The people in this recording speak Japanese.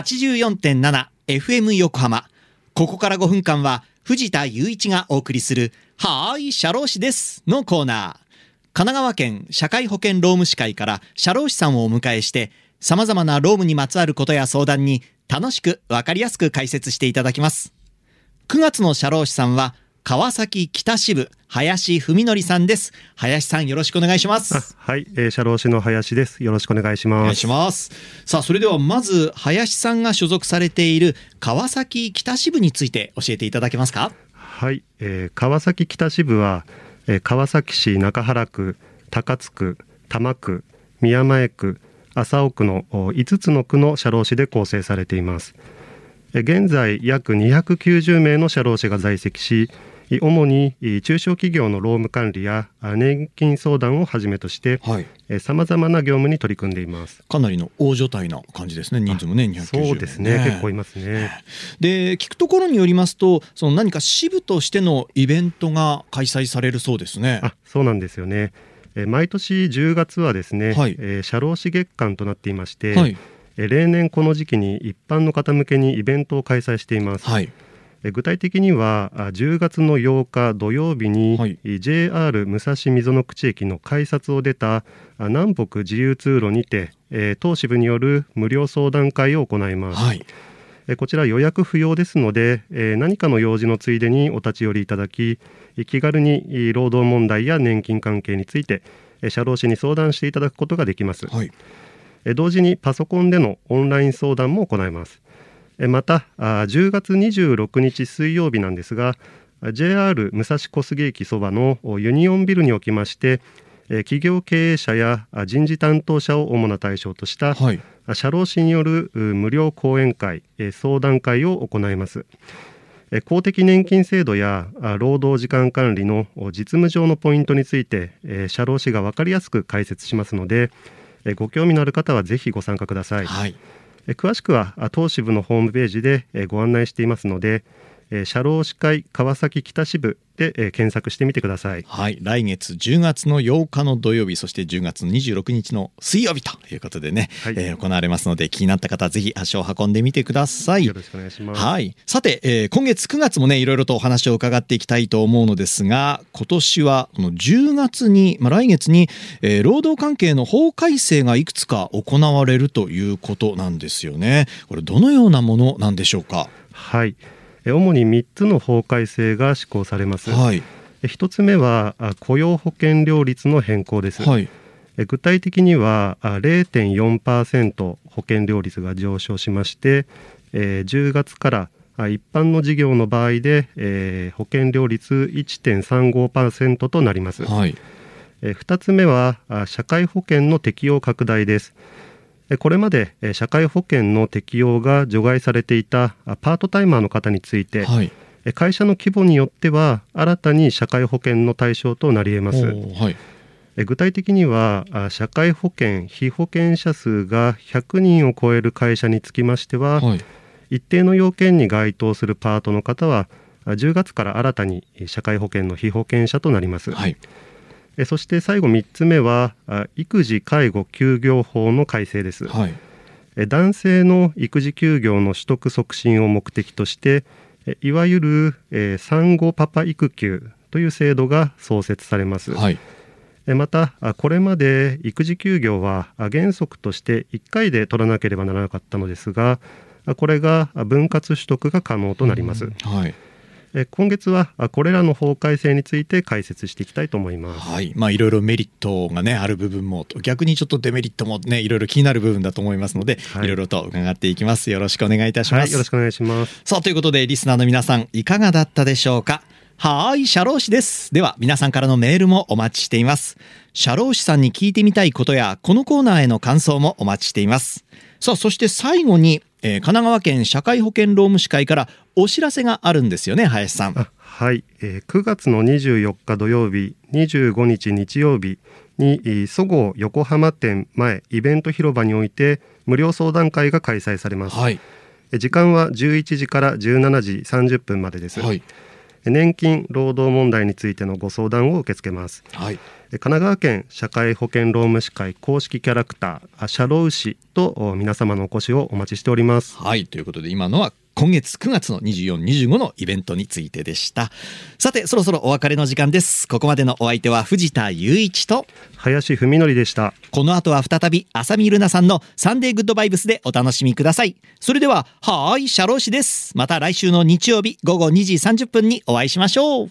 84.7FM 横浜。ここから5分間は藤田雄一がお送りする、はーい、社労士ですのコーナー。神奈川県社会保険労務士会から社労士さんをお迎えして、様々な労務にまつわることや相談に楽しくわかりやすく解説していただきます。9月の社労士さんは、川崎北支部林文則さんです。林さんよろしくお願いします。あはい、えー、社労士の林です。よろしくお願いします。お願いします。さあ、それではまず、林さんが所属されている川崎北支部について教えていただけますか？はい、えー、川崎北支部は、えー、川崎市中原区、高津区、多摩区、宮前区、麻生区の5つの区の社労士で構成されています。えー現在約290名の社労士が在籍し、主に中小企業の労務管理やあ年金相談をはじめとしてはい。さまざまな業務に取り組んでいます。かなりの大所帯な感じですね。人数もね、290名、そうですね、結構いますね。で、聞くところによりますと、その何か支部としてのイベントが開催されるそうですね。あそうなんですよね。えー毎年10月はですね、はいえー社労士月間となっていまして、はい。えー例年この時期に一般の方向けにイベントを開催しています。はい。えー具体的にはあ10月の8日土曜日に、JR 武蔵溝の口駅の改札を出たあ南北自由通路にて、えー当支部による無料相談会を行います。はい。えーこちら予約不要ですので、えー何かの用事のついでにお立ち寄りいただきえー気軽にえー労働問題や年金関係についてえー社労士に相談していただくことができます、はい。えー同時にパソコンでのオンライン相談も行いますえーまたあー10月26日水曜日なんですがあ JR 武蔵小杉駅そばのおユニオンビルにおきましてえー企業経営者やあ人事担当者を主な対象としたはい。社労士によるう無料講演会、えー相談会を行います。えー公的年金制度やあ労働時間管理のお実務上のポイントについて、えー社労士が分かりやすく解説しますので、えーご興味のある方はぜひご参加ください。はい。詳しくはあ当支部のホームページでご案内していますので、えー社労士会川崎北支部でえー検索してみてください。はい、来月10月の8日の土曜日そして10月の26日の水曜日ということでね、はいえー行われますので気になった方はぜひ足を運んでみてくださいよ。ろしくお願いします。はい、さて、えー今月9月もねいろいろとお話を伺っていきたいと思うのですが今年はこの10月に、まあ、来月に、えー労働関係の法改正がいくつか行われるということなんですよね。これどのようなものなんでしょうか？はい。えー主に3つの法改正が施行されます。はい、え一つ目はあ雇用保険料率の変更です、はい、え具体的にはあ0.4%保険料率が上昇しまして、えー10月からあ一般の事業の場合で、えー保険料率1.35%となります、はい、え2つ目はあ社会保険の適用拡大です。えこれまでえ社会保険の適用が除外されていたあパートタイマーの方について、はい、え会社の規模によっては新たに社会保険の対象となり得ます。はい、え具体的にはあ社会保険被保険者数が100人を超える会社につきましては、はい、一定の要件に該当するパートの方はあ10月から新たにえ社会保険の被保険者となります、はい、えそして最後3つ目はあ育児介護休業法の改正です、はい、え男性の育児休業の取得促進を目的としてえいわゆる、えー産後パパ育休という制度が創設されます、はい、えまたあこれまで育児休業はあ原則として1回で取らなければならなかったのですがあこれがあ分割取得が可能となります、はい。え今月はあこれらの法改正について解説していきたいと思います。はい、まあいろいろメリットがねある部分も逆にちょっとデメリットもねいろいろ気になる部分だと思いますので、はい。い、ろいろと伺っていきます。よろしくお願いいたします、はい。よろしくお願いします。さあということでリスナーの皆さんいかがだったでしょうか？はーい社労士です。では皆さんからのメールもお待ちしています。社労士さんに聞いてみたいことやこのコーナーへの感想もお待ちしていますさあそして最後に、えー神奈川県社会保険労務士会からお知らせがあるんですよね林さん。あはい、えー9月の24日土曜日25日日曜日にえーそごう横浜店前イベント広場において無料相談会が開催されます、はい。えー時間は11時から17時30分までです、はい年金労働問題についてのご相談を受け付けます。はい。神奈川県社会保険労務士会公式キャラクター社労士と皆様のお越しをお待ちしております。はいということで今のは今月9月の2425のイベントについてでした。さてそろそろお別れの時間です。ここまでのお相手は藤田雄一と林文則でした。この後は再び浅見ルナさんのサンデーグッドバイブスでお楽しみください。それでははーい社労士です。また来週の日曜日午後2時30分にお会いしましょう